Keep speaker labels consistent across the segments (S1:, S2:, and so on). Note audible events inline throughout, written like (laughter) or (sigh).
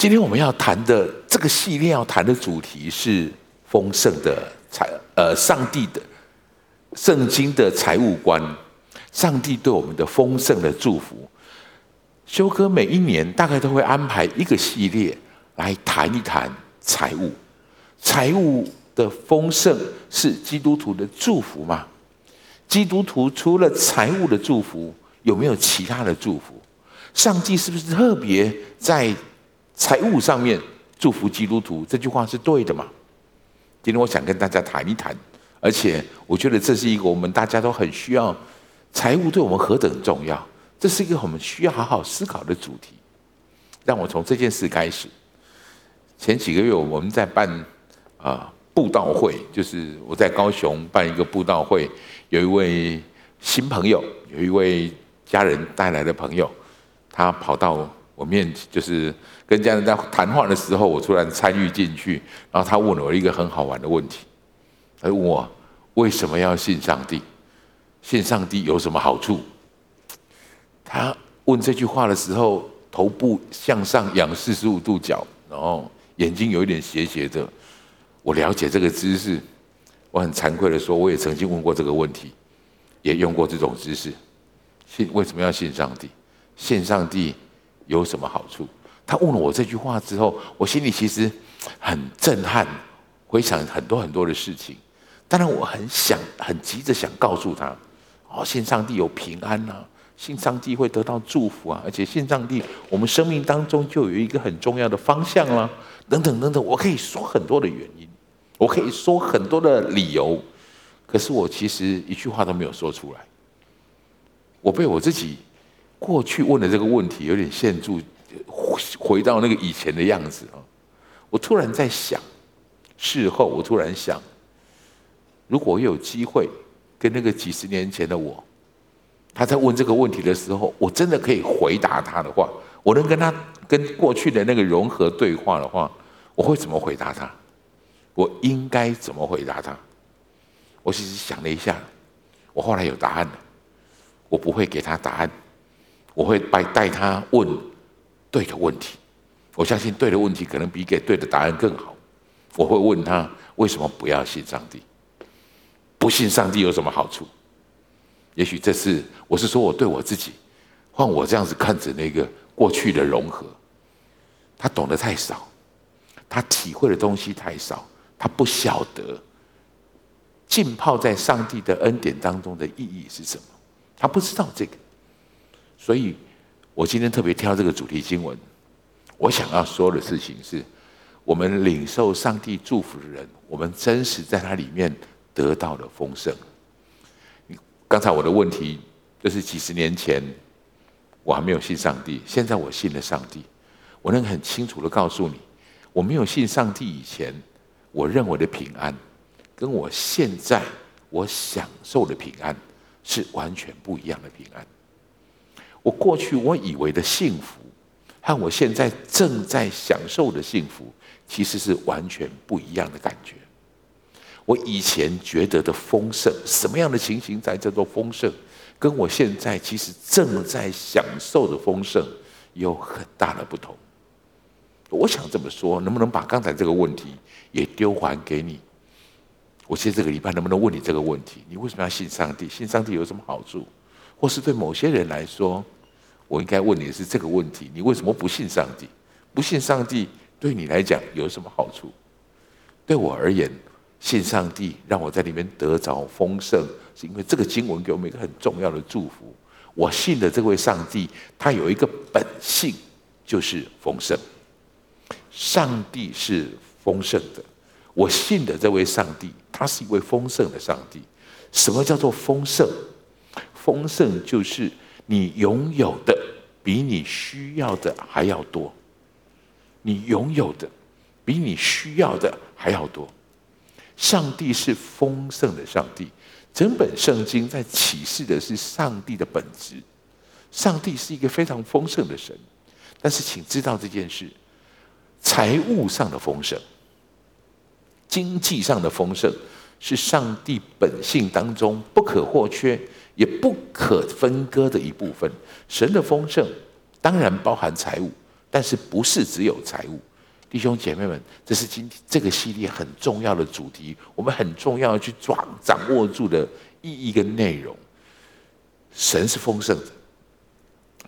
S1: 今天我们要谈的这个系列要谈的主题是丰盛的财，呃，上帝的圣经的财务观，上帝对我们的丰盛的祝福。修哥每一年大概都会安排一个系列来谈一谈财务，财务的丰盛是基督徒的祝福吗？基督徒除了财务的祝福，有没有其他的祝福？上帝是不是特别在财务上面祝福基督徒？这句话是对的嘛？今天我想跟大家谈一谈，而且我觉得这是一个我们大家都很需要，财务对我们何等重要。这是一个我们需要好好思考的主题。让我从这件事开始。前几个月我们在办啊布道会，就是我在高雄办一个布道会，有一位新朋友，有一位家人带来的朋友，他跑到我面前，就是跟家人在谈话的时候，我突然参与进去，然后他问了我一个很好玩的问题，他问我为什么要信上帝？信上帝有什么好处？他问这句话的时候，头部向上仰四十五度角，然后眼睛有一点斜斜的。我了解这个知识，我很惭愧的说，我也曾经问过这个问题，也用过这种知识。信为什么要信上帝？信上帝有什么好处？他问了我这句话之后，我心里其实很震撼，回想很多很多的事情。当然，我很想很急着想告诉他，哦，信上帝有平安呐、啊。信上帝会得到祝福啊，而且信上帝，我们生命当中就有一个很重要的方向啦，等等等等，我可以说很多的原因，我可以说很多的理由，可是我其实一句话都没有说出来。我被我自己过去问的这个问题有点限住，回回到那个以前的样子啊。我突然在想，事后我突然想，如果我有机会跟那个几十年前的我。他在问这个问题的时候，我真的可以回答他的话，我能跟他跟过去的那个融合对话的话，我会怎么回答他？我应该怎么回答他？我其实想了一下，我后来有答案了。我不会给他答案，我会带带他问对的问题。我相信对的问题可能比给对的答案更好。我会问他为什么不要信上帝？不信上帝有什么好处？也许这是我是说我对我自己，换我这样子看着那个过去的融合，他懂得太少，他体会的东西太少，他不晓得浸泡在上帝的恩典当中的意义是什么，他不知道这个，所以我今天特别挑这个主题经文，我想要说的事情是，我们领受上帝祝福的人，我们真实在他里面得到了丰盛。刚才我的问题就是几十年前我还没有信上帝，现在我信了上帝。我能很清楚的告诉你，我没有信上帝以前，我认为的平安，跟我现在我享受的平安是完全不一样的平安。我过去我以为的幸福，和我现在正在享受的幸福，其实是完全不一样的感觉。我以前觉得的丰盛，什么样的情形才叫做丰盛？跟我现在其实正在享受的丰盛有很大的不同。我想这么说，能不能把刚才这个问题也丢还给你？我现在这个礼拜能不能问你这个问题？你为什么要信上帝？信上帝有什么好处？或是对某些人来说，我应该问你的是这个问题：你为什么不信上帝？不信上帝对你来讲有什么好处？对我而言。信上帝让我在里面得着丰盛，是因为这个经文给我们一个很重要的祝福。我信的这位上帝，他有一个本性，就是丰盛。上帝是丰盛的，我信的这位上帝，他是一位丰盛的上帝。什么叫做丰盛？丰盛就是你拥有的比你需要的还要多，你拥有的比你需要的还要多。上帝是丰盛的上帝，整本圣经在启示的是上帝的本质。上帝是一个非常丰盛的神，但是请知道这件事：财务上的丰盛、经济上的丰盛，是上帝本性当中不可或缺也不可分割的一部分。神的丰盛当然包含财务，但是不是只有财务。弟兄姐妹们，这是今天这个系列很重要的主题，我们很重要去抓掌握住的意义跟内容。神是丰盛的，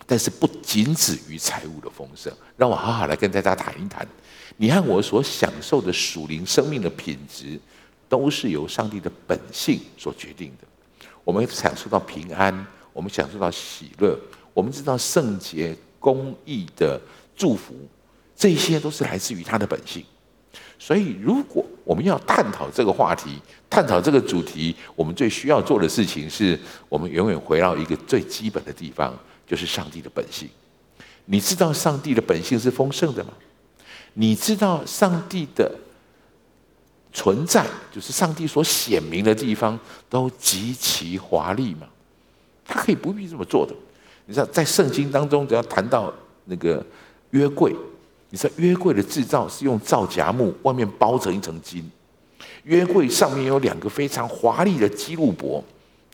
S1: 但是不仅止于财务的丰盛。让我好好来跟大家谈一谈，你和我所享受的属灵生命的品质，都是由上帝的本性所决定的。我们享受到平安，我们享受到喜乐，我们知道圣洁、公义的祝福。这些都是来自于他的本性，所以如果我们要探讨这个话题，探讨这个主题，我们最需要做的事情是，我们永远回到一个最基本的地方，就是上帝的本性。你知道上帝的本性是丰盛的吗？你知道上帝的存在，就是上帝所显明的地方，都极其华丽嘛？他可以不必这么做的。你知道，在圣经当中，只要谈到那个约柜。你知道约柜的制造是用皂荚木，外面包成一层金。约柜上面有两个非常华丽的基路伯，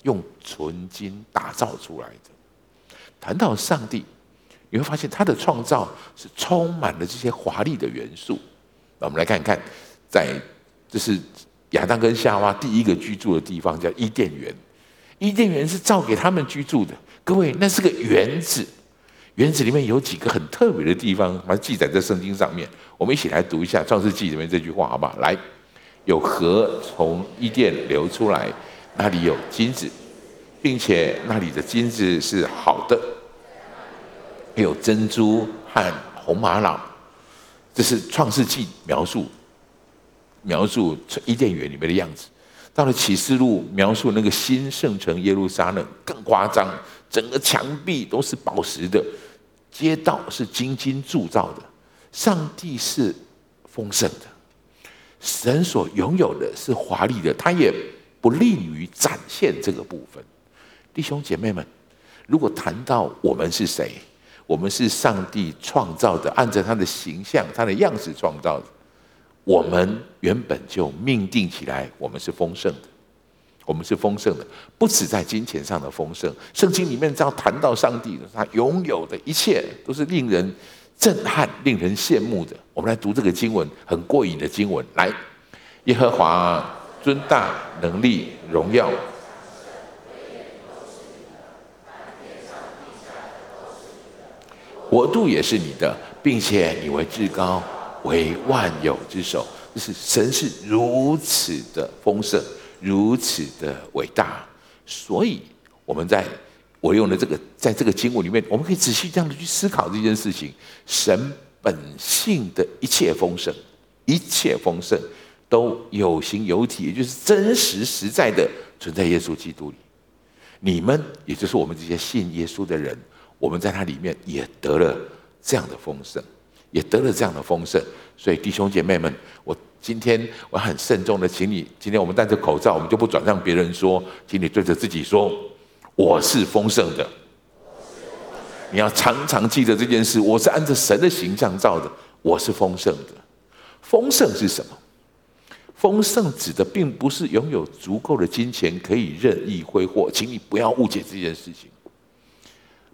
S1: 用纯金打造出来的。谈到上帝，你会发现他的创造是充满了这些华丽的元素。那我们来看看，在这是亚当跟夏娃第一个居住的地方，叫伊甸园。伊甸园是造给他们居住的。各位，那是个园子。园子里面有几个很特别的地方，把它记载在圣经上面。我们一起来读一下《创世纪》里面这句话，好不好？来，有河从伊甸流出来，那里有金子，并且那里的金子是好的，有珍珠和红玛瑙。这是《创世纪》描述描述伊甸园里面的样子。到了《启示录》描述那个新圣城耶路撒冷更夸张，整个墙壁都是宝石的。街道是金金铸造的，上帝是丰盛的，神所拥有的是华丽的，他也不吝于展现这个部分。弟兄姐妹们，如果谈到我们是谁，我们是上帝创造的，按照他的形象、他的样式创造的，我们原本就命定起来，我们是丰盛的。我们是丰盛的，不止在金钱上的丰盛。圣经里面只要谈到上帝的，他拥有的一切都是令人震撼、令人羡慕的。我们来读这个经文，很过瘾的经文。来，耶和华尊大、能力、荣耀，国度也是你的，并且你为至高，为万有之首。就是神是如此的丰盛。如此的伟大，所以我们在我用的这个，在这个经文里面，我们可以仔细这样的去思考这件事情：神本性的一切丰盛，一切丰盛都有形有体，也就是真实实在的存在耶稣基督里。你们，也就是我们这些信耶稣的人，我们在他里面也得了这样的丰盛，也得了这样的丰盛。所以弟兄姐妹们，我。今天我很慎重的，请你，今天我们戴着口罩，我们就不转让别人说，请你对着自己说，我是丰盛的。你要常常记得这件事，我是按照神的形象造的，我是丰盛的。丰盛是什么？丰盛指的并不是拥有足够的金钱可以任意挥霍，请你不要误解这件事情。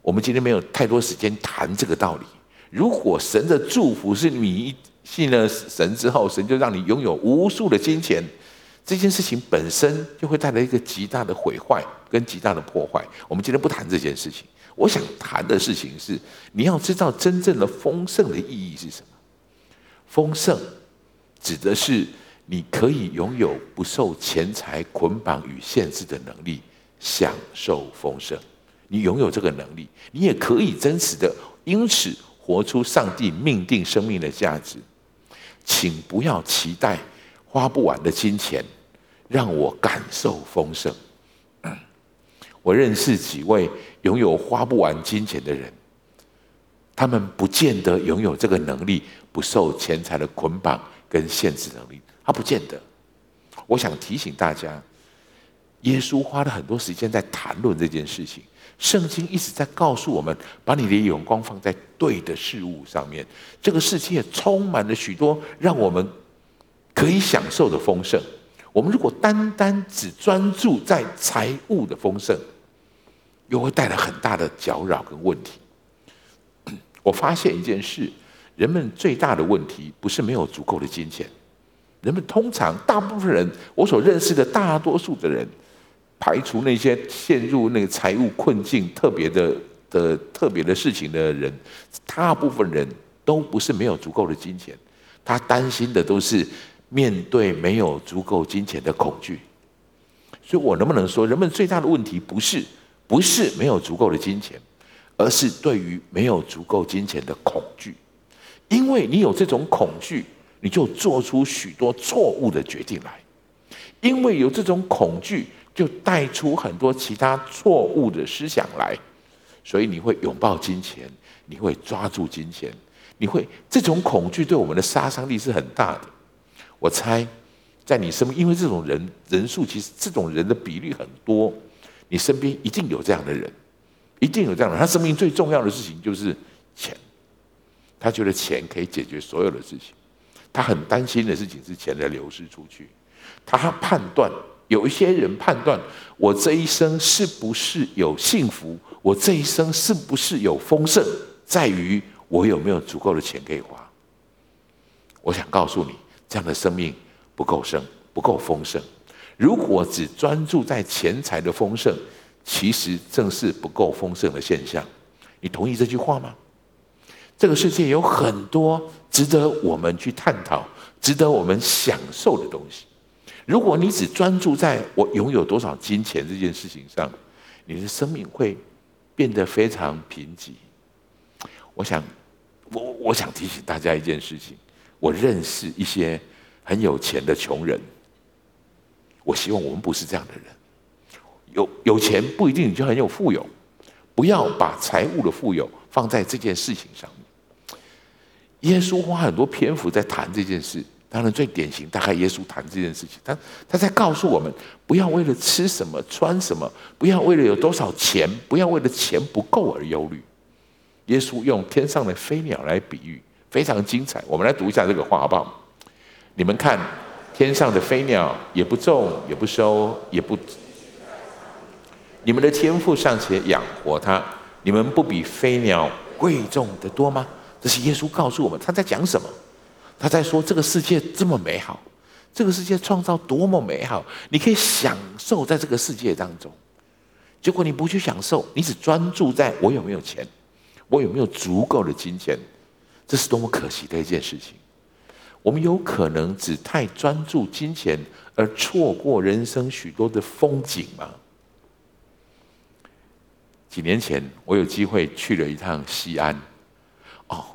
S1: 我们今天没有太多时间谈这个道理。如果神的祝福是你。信了神之后，神就让你拥有无数的金钱，这件事情本身就会带来一个极大的毁坏跟极大的破坏。我们今天不谈这件事情，我想谈的事情是，你要知道真正的丰盛的意义是什么。丰盛指的是你可以拥有不受钱财捆绑与限制的能力，享受丰盛。你拥有这个能力，你也可以真实的因此活出上帝命定生命的价值。请不要期待花不完的金钱，让我感受丰盛。我认识几位拥有花不完金钱的人，他们不见得拥有这个能力，不受钱财的捆绑跟限制能力，他不见得。我想提醒大家，耶稣花了很多时间在谈论这件事情。圣经一直在告诉我们，把你的眼光放在对的事物上面。这个世界充满了许多让我们可以享受的丰盛。我们如果单单只专注在财务的丰盛，又会带来很大的搅扰跟问题。我发现一件事，人们最大的问题不是没有足够的金钱，人们通常大部分人，我所认识的大多数的人，排除那些陷入那个财务困境特别的的特别的事情的人，大部分人都不是没有足够的金钱，他担心的都是面对没有足够金钱的恐惧。所以我能不能说，人们最大的问题不是不是没有足够的金钱，而是对于没有足够金钱的恐惧。因为你有这种恐惧，你就做出许多错误的决定来。因为有这种恐惧，就带出很多其他错误的思想来。所以你会拥抱金钱，你会抓住金钱，你会这种恐惧对我们的杀伤力是很大的。我猜。在你身边，因为这种人人数其实这种人的比例很多，你身边一定有这样的人，一定有这样的人。他生命最重要的事情就是钱，他觉得钱可以解决所有的事情，他很担心的事情是钱的流失出去。他判断有一些人判断我这一生是不是有幸福，我这一生是不是有丰盛，在于我有没有足够的钱可以花。我想告诉你，这样的生命。不够盛，不够丰盛。如果只专注在钱财的丰盛，其实正是不够丰盛的现象。你同意这句话吗？这个世界有很多值得我们去探讨、值得我们享受的东西。如果你只专注在我拥有多少金钱这件事情上，你的生命会变得非常贫瘠。我想，我我想提醒大家一件事情：我认识一些。很有钱的穷人，我希望我们不是这样的人。有有钱不一定你就很有富有，不要把财务的富有放在这件事情上面。耶稣花很多篇幅在谈这件事，当然最典型，大概耶稣谈这件事情，他他在告诉我们，不要为了吃什么穿什么，不要为了有多少钱，不要为了钱不够而忧虑。耶稣用天上的飞鸟来比喻，非常精彩。我们来读一下这个话好不好？你们看，天上的飞鸟也不种，也不收，也不。你们的天赋尚且养活它，你们不比飞鸟贵重的多吗？这是耶稣告诉我们，他在讲什么？他在说这个世界这么美好，这个世界创造多么美好，你可以享受在这个世界当中。结果你不去享受，你只专注在我有没有钱，我有没有足够的金钱，这是多么可惜的一件事情。我们有可能只太专注金钱，而错过人生许多的风景吗？几年前，我有机会去了一趟西安。哦，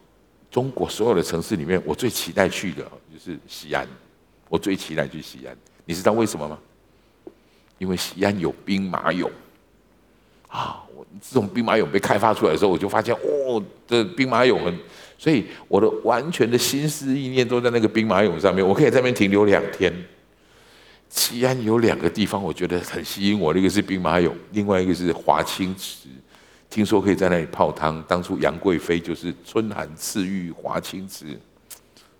S1: 中国所有的城市里面，我最期待去的就是西安。我最期待去西安，你知道为什么吗？因为西安有兵马俑。啊，我自从兵马俑被开发出来的时候，我就发现，哦，这兵马俑很。所以我的完全的心思意念都在那个兵马俑上面，我可以在那边停留两天。西安有两个地方我觉得很吸引我，一个是兵马俑，另外一个是华清池，听说可以在那里泡汤。当初杨贵妃就是春寒赐浴华清池，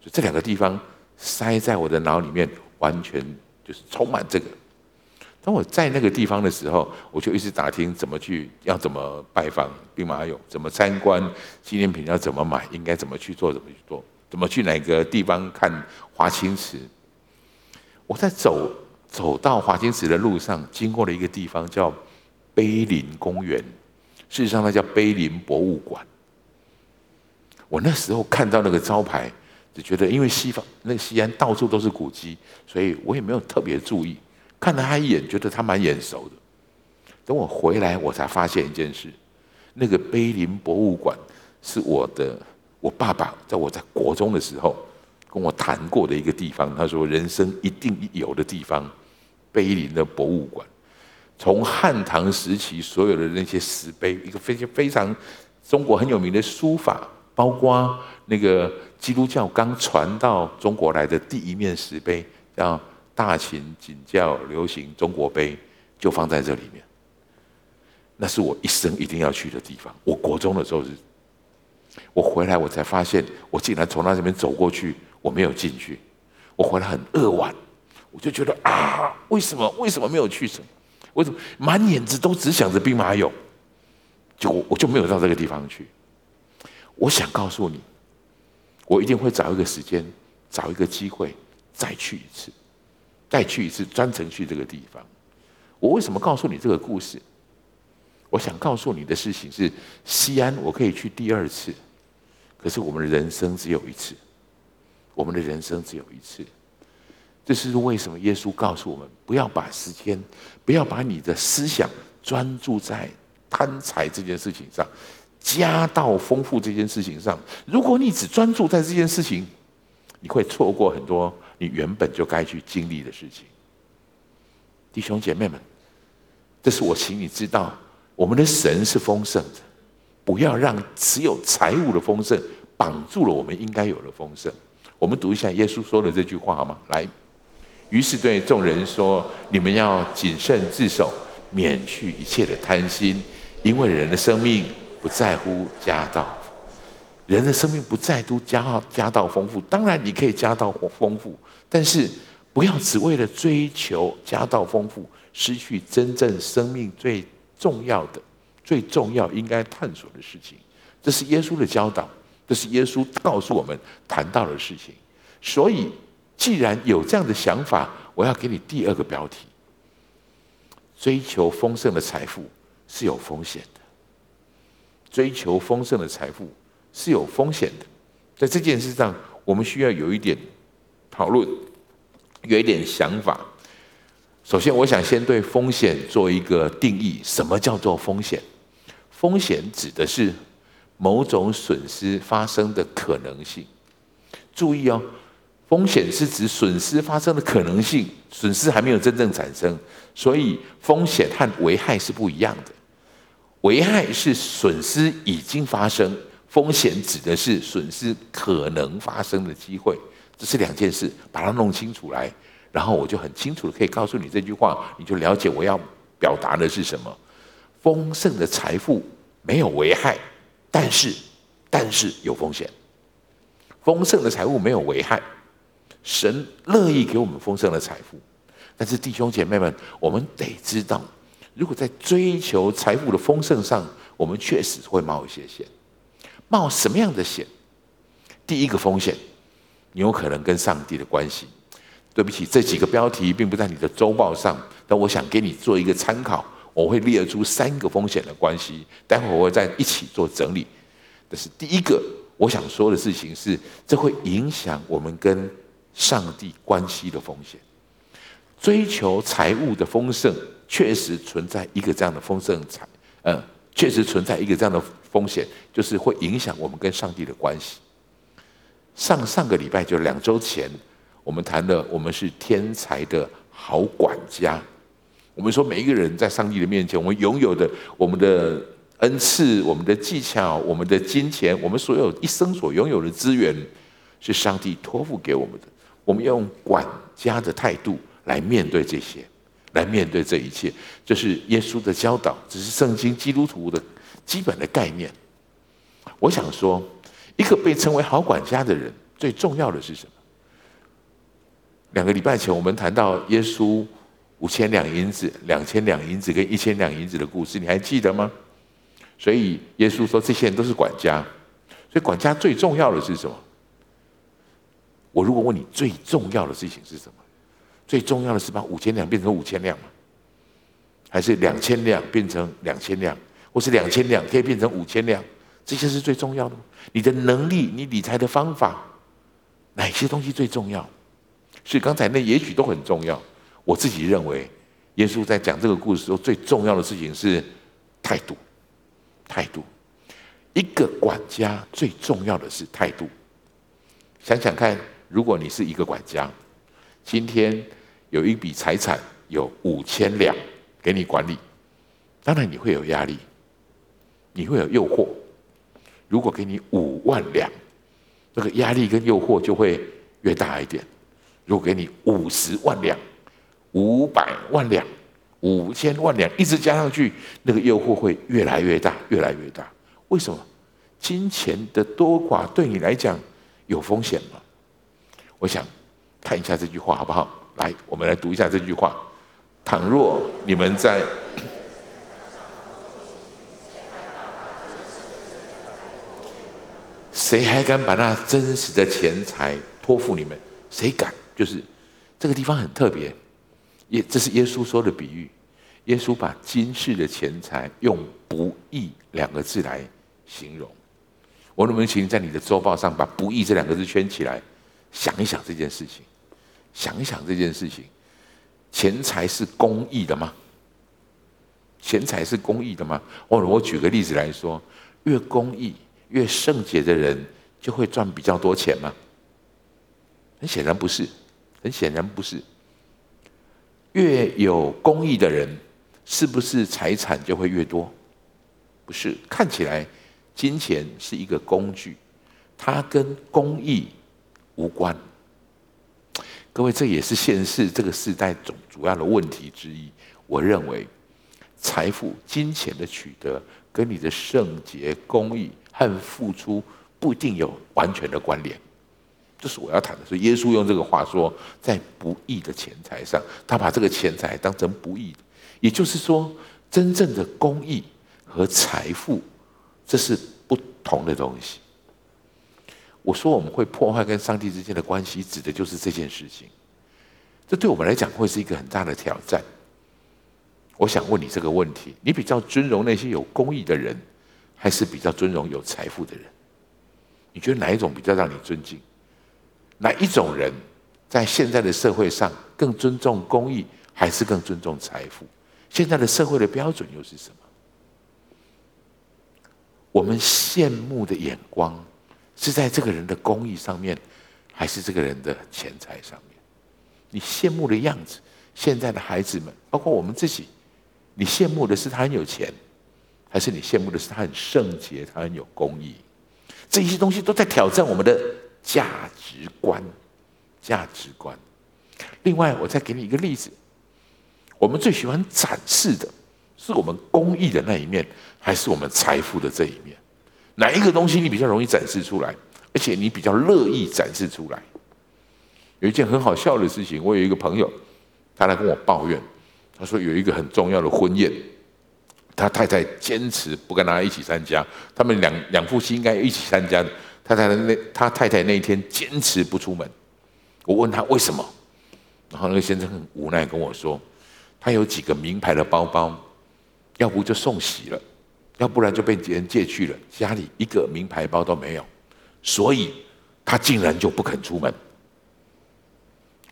S1: 就这两个地方塞在我的脑里面，完全就是充满这个。当我在那个地方的时候，我就一直打听怎么去，要怎么拜访兵马俑，怎么参观纪念品，要怎么买，应该怎么去做，怎么去做，怎么去哪个地方看华清池。我在走走到华清池的路上，经过了一个地方叫碑林公园，事实上它叫碑林博物馆。我那时候看到那个招牌，就觉得因为西方那个西安到处都是古迹，所以我也没有特别注意。看了他一眼，觉得他蛮眼熟的。等我回来，我才发现一件事：那个碑林博物馆是我的我爸爸在我在国中的时候跟我谈过的一个地方。他说，人生一定有的地方，碑林的博物馆，从汉唐时期所有的那些石碑，一个非常非常中国很有名的书法，包括那个基督教刚传到中国来的第一面石碑，叫。大秦景教流行中国碑就放在这里面，那是我一生一定要去的地方。我国中的时候是，我回来我才发现，我竟然从那这边走过去，我没有进去。我回来很扼腕，我就觉得啊，为什么为什么没有去成？为什么满眼子都只想着兵马俑，就我我就没有到这个地方去。我想告诉你，我一定会找一个时间，找一个机会再去一次，再去一次，专程去这个地方。我为什么告诉你这个故事？我想告诉你的事情是：西安我可以去第二次，可是我们的人生只有一次，我们的人生只有一次。这是为什么？耶稣告诉我们，不要把时间，不要把你的思想专注在贪财这件事情上，家道丰富这件事情上。如果你只专注在这件事情，你会错过很多你原本就该去经历的事情。弟兄姐妹们，这是我请你知道，我们的神是丰盛的，不要让只有财物的丰盛绑住了我们应该有的丰盛。我们读一下耶稣说的这句话好吗？来。于是对众人说：“你们要谨慎自守，免去一切的贪心，因为人的生命不在乎家道。人的生命不在乎家家道丰富。当然，你可以家道丰富，但是不要只为了追求家道丰富，失去真正生命最重要的、最重要应该探索的事情。这是耶稣的教导，这是耶稣告诉我们谈到的事情。所以。”既然有这样的想法，我要给你第二个标题：追求丰盛的财富是有风险的。追求丰盛的财富是有风险的。在这件事上，我们需要有一点讨论，有一点想法。首先，我想先对风险做一个定义：什么叫做风险？风险指的是某种损失发生的可能性。注意哦。风险是指损失发生的可能性，损失还没有真正产生，所以风险和危害是不一样的。危害是损失已经发生，风险指的是损失可能发生的机会，这是两件事，把它弄清楚来，然后我就很清楚的可以告诉你这句话，你就了解我要表达的是什么。丰盛的财富没有危害，但是但是有风险。丰盛的财富没有危害。神乐意给我们丰盛的财富，但是弟兄姐妹们，我们得知道，如果在追求财富的丰盛上，我们确实会冒一些险。冒什么样的险？第一个风险，你有可能跟上帝的关系。对不起，这几个标题并不在你的周报上，但我想给你做一个参考。我会列出三个风险的关系，待会我会再一起做整理。但是第一个我想说的事情是，这会影响我们跟上帝关系的风险，追求财物的丰盛，确实存在一个这样的丰盛财，嗯，确实存在一个这样的风险，就是会影响我们跟上帝的关系。上上个礼拜就两周前，我们谈了，我们是天才的好管家。我们说每一个人在上帝的面前，我们拥有的我们的恩赐、我们的技巧、我们的金钱、我们所有一生所拥有的资源，是上帝托付给我们的。我们要用管家的态度来面对这些，来面对这一切，这是耶稣的教导，这是圣经基督徒的基本的概念。我想说，一个被称为好管家的人，最重要的是什么？两个礼拜前我们谈到耶稣五千两银子、两千两银子跟一千两银子的故事，你还记得吗？所以耶稣说，这些人都是管家，所以管家最重要的是什么？我如果问你最重要的事情是什么？最重要的是把五千两变成五千两吗？还是两千两变成两千两，或是两千两可以变成五千两？这些是最重要的。你的能力，你理财的方法，哪些东西最重要？所以刚才那也许都很重要。我自己认为，耶稣在讲这个故事时候，最重要的事情是态度。态度，一个管家最重要的是态度。想想看。如果你是一个管家，今天有一笔财产有五千两给你管理，当然你会有压力，你会有诱惑。如果给你五万两，那个压力跟诱惑就会越大一点。如果给你五十万两、五百万两、五千万两，一直加上去，那个诱惑会越来越大，越来越大。为什么？金钱的多寡对你来讲有风险吗？我想看一下这句话好不好？来，我们来读一下这句话：倘若你们在 (coughs) 谁还敢把那真实的钱财托付你们？谁敢？就是这个地方很特别，耶，这是耶稣说的比喻。耶稣把今世的钱财用“不义”两个字来形容。我能不能请在你的周报上把“不义”这两个字圈起来？想一想这件事情，想一想这件事情，钱财是公义的吗？钱财是公义的吗？或者我举个例子来说，越公义、越圣洁的人，就会赚比较多钱吗？很显然不是，很显然不是。越有公义的人，是不是财产就会越多？不是，看起来金钱是一个工具，它跟公义无关。各位，这也是现世这个时代总主要的问题之一。我认为。财富、金钱的取得，跟你的圣洁、公义和付出不一定有完全的关联。这是我要谈的。所以耶稣用这个话说，在不义的钱财上，他把这个钱财当成不义。也就是说，真正的公义和财富，这是不同的东西。我说我们会破坏跟上帝之间的关系，指的就是这件事情。这对我们来讲会是一个很大的挑战。我想问你这个问题：你比较尊荣那些有公益的人，还是比较尊荣有财富的人？你觉得哪一种比较让你尊敬？哪一种人在现在的社会上更尊重公益，还是更尊重财富？现在的社会的标准又是什么？我们羡慕的眼光是在这个人的公义上面，还是这个人的钱财上面？你羡慕的样子，现在的孩子们，包括我们自己。你羡慕的是他很有钱，还是你羡慕的是他很圣洁，他很有公义？这一些东西都在挑战我们的价值观。价值观。另外，我再给你一个例子：我们最喜欢展示的是我们公益的那一面，还是我们财富的这一面？哪一个东西你比较容易展示出来，而且你比较乐意展示出来？有一件很好笑的事情，我有一个朋友，他来跟我抱怨。他说有一个很重要的婚宴，他太太坚持不跟他一起参加。他们两两夫妻应该一起参加的，太太那他太太那一天坚持不出门。我问他为什么，然后那个先生很无奈跟我说，他有几个名牌的包包，要不就送喜了，要不然就被别人借去了，家里一个名牌包都没有，所以他竟然就不肯出门。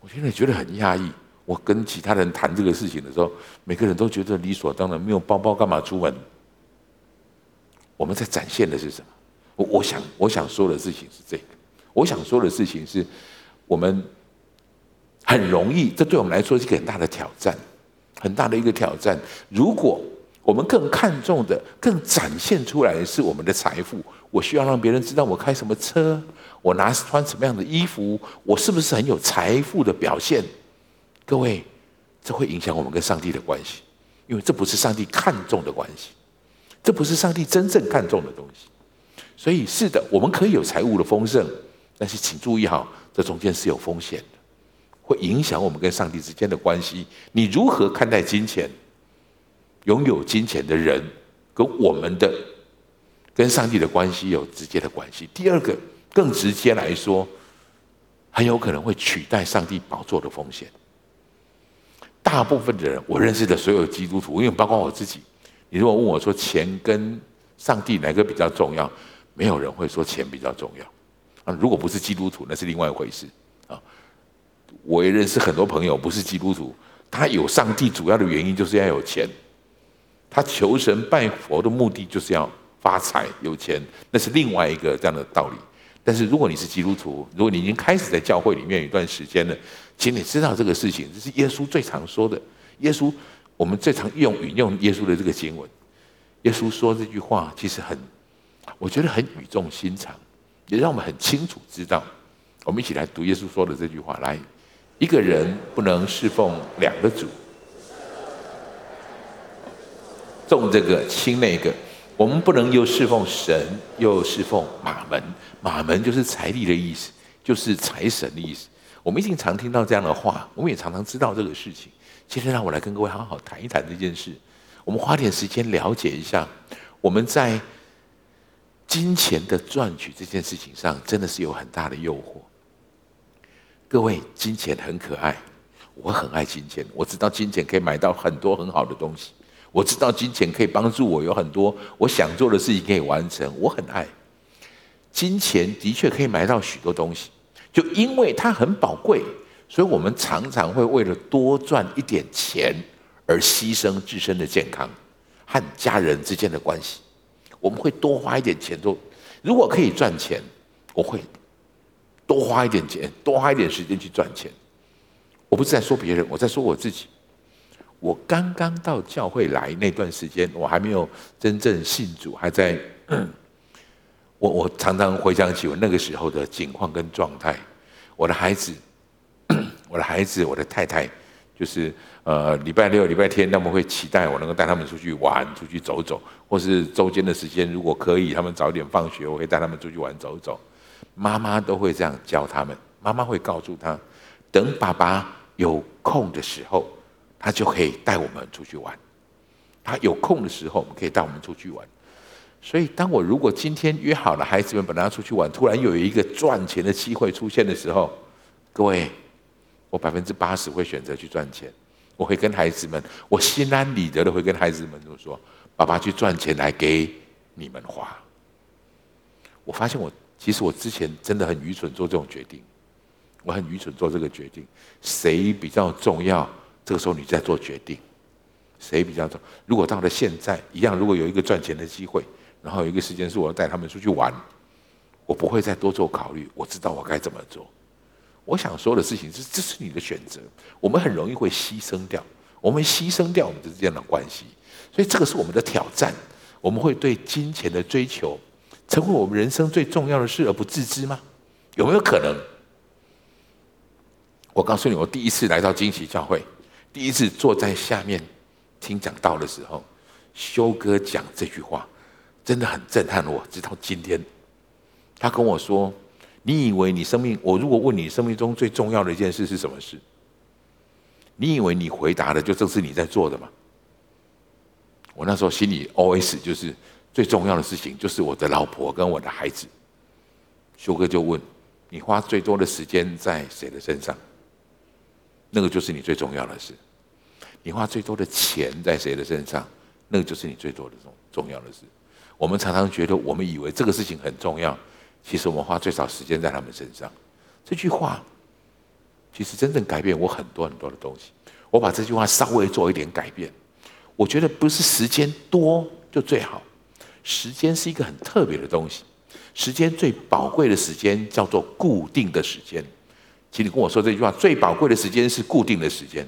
S1: 我现在觉得很压抑。我跟其他人谈这个事情的时候，每个人都觉得理所当然，没有包包干嘛出门？我们在展现的是什么？我我想我想说的事情是这个，我想说的事情是，我们很容易，这对我们来说是一个很大的挑战，很大的一个挑战。如果我们更看重的、更展现出来的是我们的财富，我需要让别人知道我开什么车，我拿穿什么样的衣服，我是不是很有财富的表现？各位，这会影响我们跟上帝的关系，因为这不是上帝看重的关系，这不是上帝真正看重的东西。所以，是的，我们可以有财务的丰盛，但是请注意哈，这中间是有风险的，会影响我们跟上帝之间的关系。你如何看待金钱？拥有金钱的人跟我们的跟上帝的关系有直接的关系。第二个，更直接来说，很有可能会取代上帝宝座的风险。大部分的人，我认识的所有基督徒，因为包括我自己，你如果问我说钱跟上帝哪个比较重要，没有人会说钱比较重要。啊，如果不是基督徒，那是另外一回事。啊，我也认识很多朋友不是基督徒，他有上帝主要的原因就是要有钱，他求神拜佛的目的就是要发财有钱，那是另外一个这样的道理。但是如果你是基督徒，如果你已经开始在教会里面一段时间了，请你知道这个事情，这是耶稣最常说的。耶稣，我们最常用引用耶稣的这个经文。耶稣说这句话其实很，我觉得很语重心长，也让我们很清楚知道。我们一起来读耶稣说的这句话：来，一个人不能侍奉两个主，重这个轻那个。我们不能又侍奉神，又侍奉马门。马门就是财力的意思，就是财神的意思。我们一定常听到这样的话，我们也常常知道这个事情。今天让我来跟各位好好谈一谈这件事。我们花点时间了解一下，我们在金钱的赚取这件事情上，真的是有很大的诱惑。各位，金钱很可爱，我很爱金钱。我知道金钱可以买到很多很好的东西，我知道金钱可以帮助我有很多我想做的事情可以完成。我很爱金钱，的确可以买到许多东西。就因为它很宝贵，所以我们常常会为了多赚一点钱而牺牲自身的健康和家人之间的关系。我们会多花一点钱，都如果可以赚钱，我会多花一点钱，多花一点时间去赚钱。我不是在说别人，我在说我自己。我刚刚到教会来那段时间，我还没有真正信主，还在。(clears throat) 我我常常回想起我那个时候的境况跟状态。我的孩子，(clears throat) 我的孩子，我的太太，就是。呃，礼拜六、礼拜天，他们会期待我能够带他们出去玩、出去走走，或是周间的时间，如果可以，他们早点放学，我会带他们出去玩走走。妈妈都会这样教他们，妈妈会告诉他，等爸爸有空的时候，他就可以带我们出去玩。他有空的时候，我们可以带我们出去玩。所以，当我如果今天约好了孩子们本来要出去玩，突然有一个赚钱的机会出现的时候，各位，我百分之八十会选择去赚钱。我会跟孩子们，我心安理得的会跟孩子们就说：“爸爸去赚钱来给你们花。”我发现我其实我之前真的很愚蠢做这种决定，我很愚蠢做这个决定。谁比较重要？这个时候你在做决定，谁比较重？如果到了现在一样，如果有一个赚钱的机会，然后有一个时间是我要带他们出去玩，我不会再多做考虑，我知道我该怎么做。我想说的事情是，这是你的选择。我们很容易会牺牲掉，我们牺牲掉我们之间的关系，所以这个是我们的挑战。我们会对金钱的追求成为我们人生最重要的事而不自知吗？有没有可能？我告诉你，我第一次来到惊喜教会，第一次坐在下面听讲道的时候，修哥讲这句话，真的很震撼我。直到今天，他跟我说。你以为你生命？我如果问你生命中最重要的一件事是什么事？你以为你回答的就正是你在做的吗？我那时候心里 OS 就是最重要的事情就是我的老婆跟我的孩子。修哥就问你花最多的时间在谁的身上？那个就是你最重要的事。你花最多的钱在谁的身上？那个就是你最多的重重要的事。我们常常觉得我们以为这个事情很重要。其实我们花最少时间在他们身上，这句话其实真正改变我很多很多的东西。我把这句话稍微做一点改变，我觉得不是时间多就最好，时间是一个很特别的东西。时间最宝贵的时间叫做固定的时间。请你跟我说这句话：最宝贵的时间是固定的时间，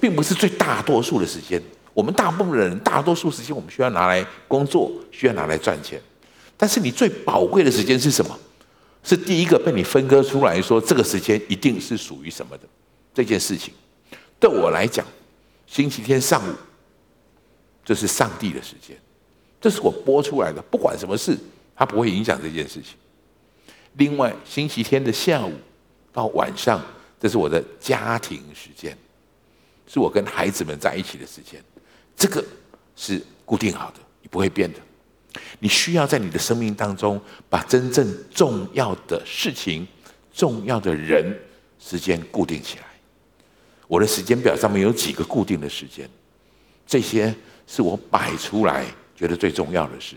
S1: 并不是最大多数的时间。我们大部分人大多数时间我们需要拿来工作，需要拿来赚钱。但是你最宝贵的时间是什么？是第一个被你分割出来说，这个时间一定是属于什么的这件事情。对我来讲，星期天上午，这是上帝的时间，这是我播出来的，不管什么事，它不会影响这件事情。另外，星期天的下午到晚上，这是我的家庭时间，是我跟孩子们在一起的时间，这个是固定好的，你不会变的。你需要在你的生命当中，把真正重要的事情、重要的人、时间固定起来。我的时间表上面有几个固定的时间，这些是我摆出来觉得最重要的事。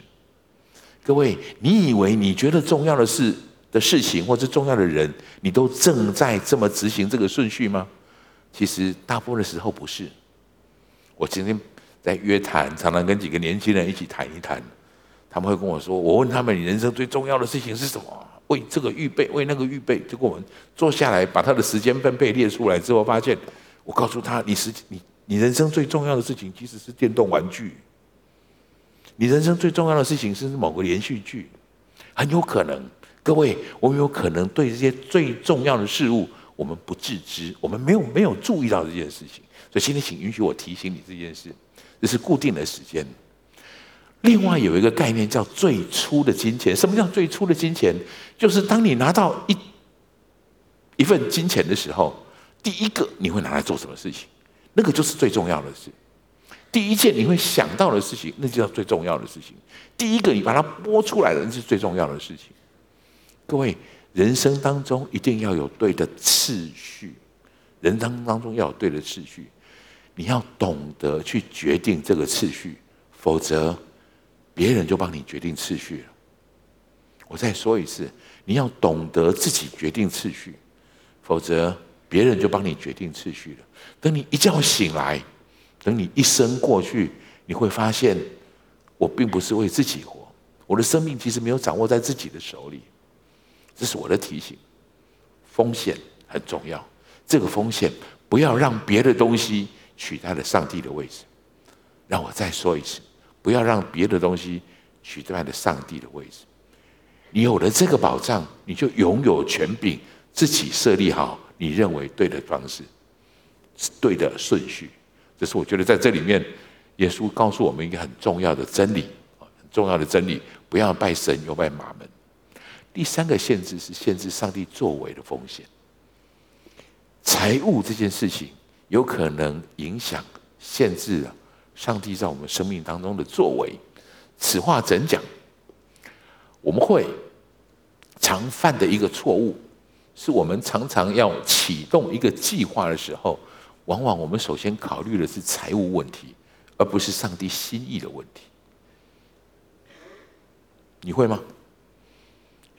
S1: 各位，你以为你觉得重要的事的事情，或者重要的人，你都正在这么执行这个顺序吗？其实大部分的时候不是。我今天在约谈，常常跟几个年轻人一起谈一谈。他们会跟我说：“我问他们，你人生最重要的事情是什么？为这个预备，为那个预备。”结果我们坐下来，把他的时间分配列出来之后，发现我告诉他：“你时你你人生最重要的事情其实是电动玩具。你人生最重要的事情是某个连续剧，很有可能。各位，我们有可能对这些最重要的事物，我们不自知，我们没有没有注意到这件事情。所以今天，请允许我提醒你这件事，这是固定的时间。”另外有一个概念叫最初的金钱。什么叫最初的金钱？就是当你拿到一一份金钱的时候，第一个你会拿来做什么事情？那个就是最重要的事。第一件你会想到的事情，那就叫最重要的事情。第一个你把它播出来的，那是最重要的事情。各位，人生当中一定要有对的次序，人生当中要有对的次序，你要懂得去决定这个次序，否则别人就帮你决定次序了。我再说一次，你要懂得自己决定次序，否则别人就帮你决定次序了。等你一觉醒来，等你一生过去，你会发现，我并不是为自己活，我的生命其实没有掌握在自己的手里。这是我的提醒，风险很重要。这个风险不要让别的东西取代了上帝的位置。让我再说一次，不要让别的东西取代了上帝的位置。你有了这个保障，你就拥有权柄，自己设立好你认为对的方式，对的顺序。这是我觉得在这里面，耶稣告诉我们一个很重要的真理，很重要的真理：不要拜神又拜马门。第三个限制是限制上帝作为的风险。财务这件事情有可能影响、限制了上帝在我们生命当中的作为。此话怎讲？我们会常犯的一个错误，是我们常常要启动一个计划的时候，往往我们首先考虑的是财务问题，而不是上帝心意的问题。你会吗？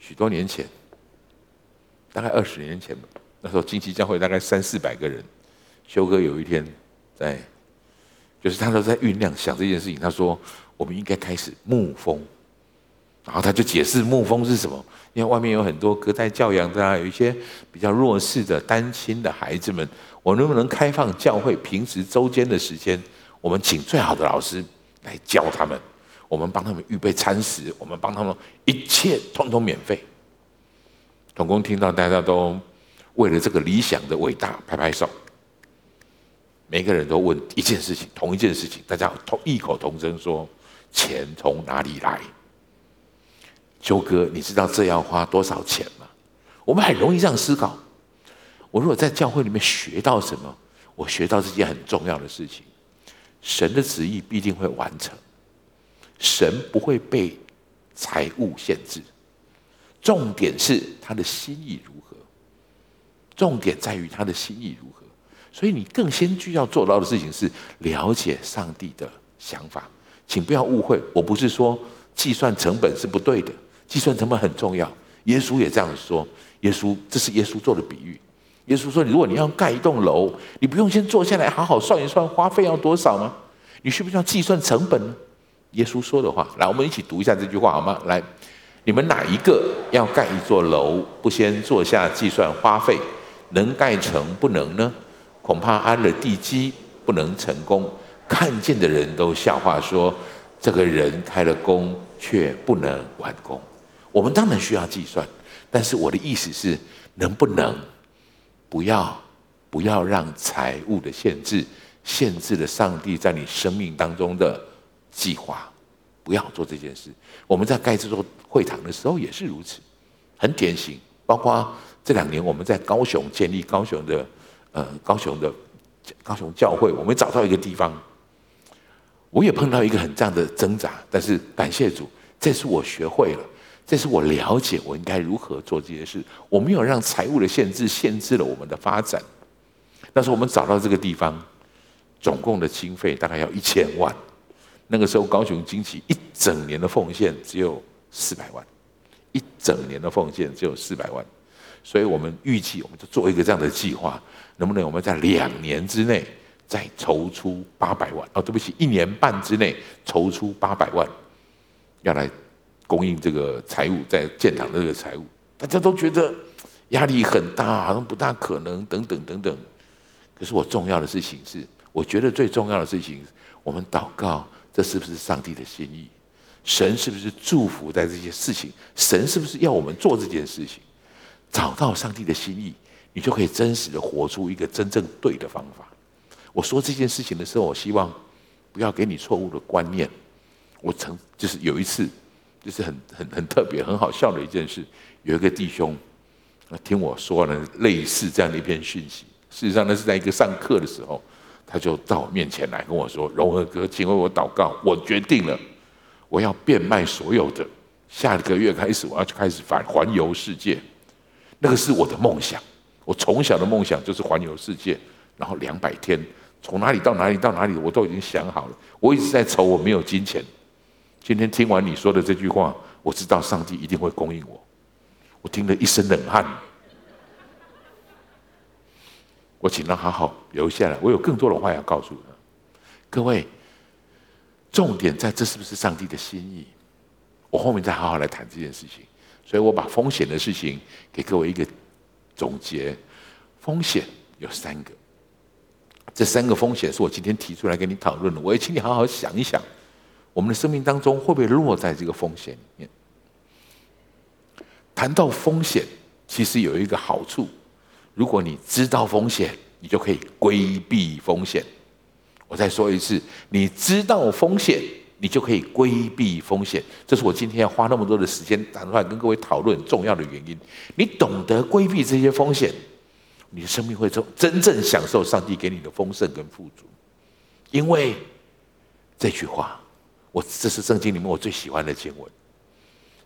S1: 许多年前，大概二十年前吧，那时候惊奇教会大概三四百个人。修哥有一天在，就是他都在酝酿想这件事情。他说：“我们应该开始牧风。”然后他就解释牧风是什么，因为外面有很多隔代教养的啊，有一些比较弱势的单亲的孩子们，我能不能开放教会平时周间的时间，我们请最好的老师来教他们。我们帮他们预备餐食，我们帮他们一切通通免费。同工听到大家都为了这个理想的伟大拍拍手，每个人都问一件事情，同一件事情，大家同异口同声说：钱从哪里来？修哥，你知道这要花多少钱吗？我们很容易这样思考。我如果在教会里面学到什么，我学到这件很重要的事情，神的旨意必定会完成。神不会被财务限制，重点是他的心意如何。重点在于他的心意如何，所以你更先需要做到的事情是了解上帝的想法。请不要误会，我不是说计算成本是不对的，计算成本很重要。耶稣也这样说，耶稣这是耶稣做的比喻。耶稣说：“如果你要盖一栋楼，你不用先坐下来好好算一算花费要多少吗？你需不需要计算成本呢？”耶稣说的话，来，我们一起读一下这句话好吗？来，你们哪一个要盖一座楼，不先坐下计算花费，能盖成不能呢？恐怕安了地基不能成功，看见的人都笑话说，这个人开了工却不能完工。我们当然需要计算，但是我的意思是，能不能不要不要让财务的限制限制了上帝在你生命当中的。计划，不要做这件事。我们在盖这座会堂的时候也是如此，很典型。包括这两年我们在高雄建立高雄的呃高雄的高雄教会，我们找到一个地方，我也碰到一个很这样的挣扎。但是感谢主，这次我学会了，这次我了解我应该如何做这件事。我没有让财务的限制限制了我们的发展。但是我们找到这个地方，总共的经费大概要一千万。那个时候，高雄惊奇一整年的奉献只有四百万，一整年的奉献只有四百万，所以我们预计，我们就做一个这样的计划，能不能我们在两年之内再筹出八百万？哦，对不起，一年半之内筹出八百万，要来供应这个财务，在建堂的这个财务，大家都觉得压力很大，好像不大可能，等等等等。可是我重要的事情是，我觉得最重要的事情，我们祷告。这是不是上帝的心意？神是不是祝福在这些事情？神是不是要我们做这件事情？找到上帝的心意，你就可以真实的活出一个真正对的方法。我说这件事情的时候，我希望不要给你错误的观念。我曾就是有一次，就是很很很特别、很好笑的一件事。有一个弟兄听我说了类似这样的一篇讯息，事实上那是在一个上课的时候。他就到我面前来跟我说：“荣和哥，请为我祷告，我决定了，我要变卖所有的，下个月开始我要开始反环游世界，那个是我的梦想。我从小的梦想就是环游世界，然后两百天，从哪里到哪里到哪里，我都已经想好了。我一直在愁我没有金钱。今天听完你说的这句话，我知道上帝一定会供应我。我听了一身冷汗。”我请他好好留下来，我有更多的话要告诉他。各位，重点在这是不是上帝的心意？我后面再好好来谈这件事情。所以我把风险的事情给各位一个总结。风险有三个，这三个风险是我今天提出来跟你讨论的。我也请你好好想一想，我们的生命当中会不会落在这个风险里面？谈到风险，其实有一个好处。如果你知道风险，你就可以规避风险。我再说一次，你知道风险，你就可以规避风险。这是我今天要花那么多的时间打出来跟各位讨论重要的原因。你懂得规避这些风险，你的生命会真正享受上帝给你的丰盛跟富足。因为这句话，我这是圣经里面我最喜欢的经文。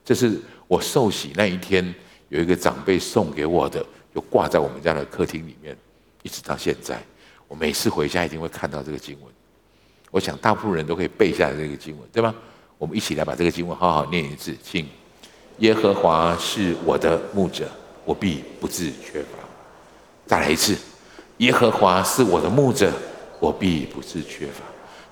S1: 这是我受洗那一天有一个长辈送给我的。就挂在我们家的客厅里面，一直到现在。我每次回家一定会看到这个经文。我想大部分人都可以背下来这个经文，对吗？我们一起来把这个经文好好念一次，请。耶和华是我的牧者，我必不致缺乏。再来一次，耶和华是我的牧者，我必不致缺乏。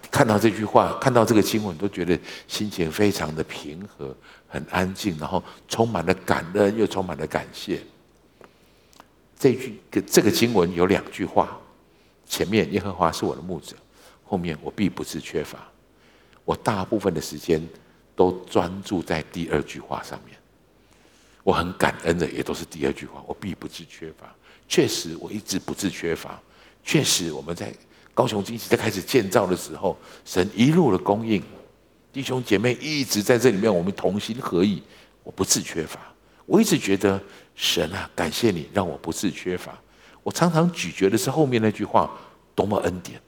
S1: 看到这句话，看到这个经文，都觉得心情非常的平和，很安静，然后充满了感恩，又充满了感谢。这句这个经文有两句话，前面耶和华是我的牧者，后面我必不是缺乏。我大部分的时间都专注在第二句话上面，我很感恩的也都是第二句话，我必不是缺乏。确实我一直不是缺乏，确实我们在高雄经济在开始建造的时候，神一路的供应，弟兄姐妹一直在这里面，我们同心合意，我不是缺乏。我一直觉得神啊，感谢你让我不是缺乏。我常常咀嚼的是后面那句话，多么恩典。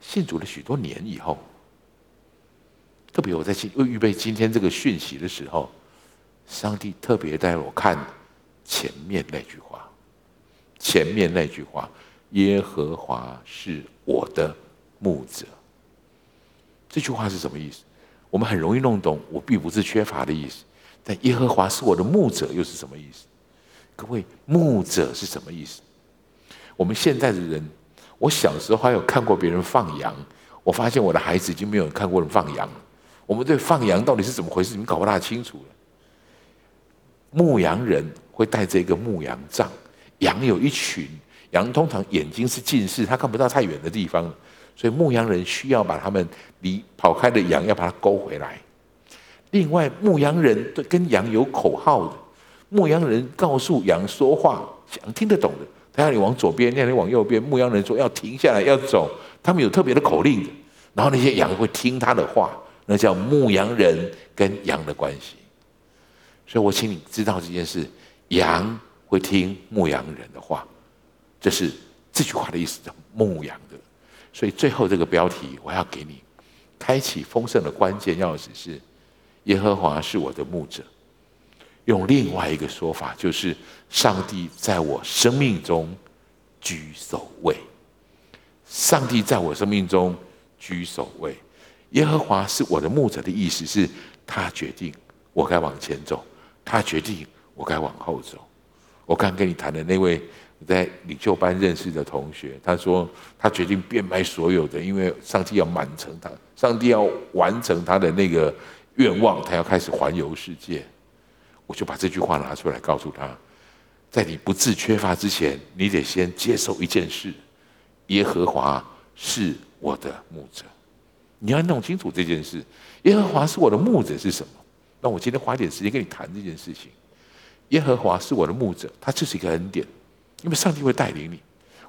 S1: 信主了许多年以后，特别我在预预备今天这个讯息的时候，上帝特别带我看前面那句话，前面那句话，耶和华是我的牧者。这句话是什么意思？我们很容易弄懂，我并不是缺乏的意思。但耶和华是我的牧者，又是什么意思？各位，牧者是什么意思？我们现在的人，我小时候还有看过别人放羊，我发现我的孩子已经没有看过人放羊了。我们对放羊到底是怎么回事，你们搞不大清楚了。牧羊人会带着一个牧羊杖，羊有一群，羊通常眼睛是近视，他看不到太远的地方，所以牧羊人需要把他们离跑开的羊要把它勾回来。另外，牧羊人跟羊有口号的，牧羊人告诉羊说话，羊听得懂的。他要你往左边，要你往右边。牧羊人说要停下来，要走。他们有特别的口令的，然后那些羊会听他的话，那叫牧羊人跟羊的关系。所以我请你知道这件事：羊会听牧羊人的话，这是这句话的意思，叫牧羊的。所以最后这个标题我要给你，开启丰盛的关键钥匙是。耶和华是我的牧者，用另外一个说法，就是上帝在我生命中居首位。上帝在我生命中居首位。耶和华是我的牧者的意思是，他决定我该往前走，他决定我该往后走。我刚跟你谈的那位在领袖班认识的同学，他说他决定变卖所有的，因为上帝要满成他，上帝要完成他的那个。愿望，他要开始环游世界，我就把这句话拿出来告诉他，在你不自缺乏之前，你得先接受一件事：耶和华是我的牧者。你要弄清楚这件事，耶和华是我的牧者是什么？那我今天花点时间跟你谈这件事情。耶和华是我的牧者，他就是一个恩典，因为上帝会带领你。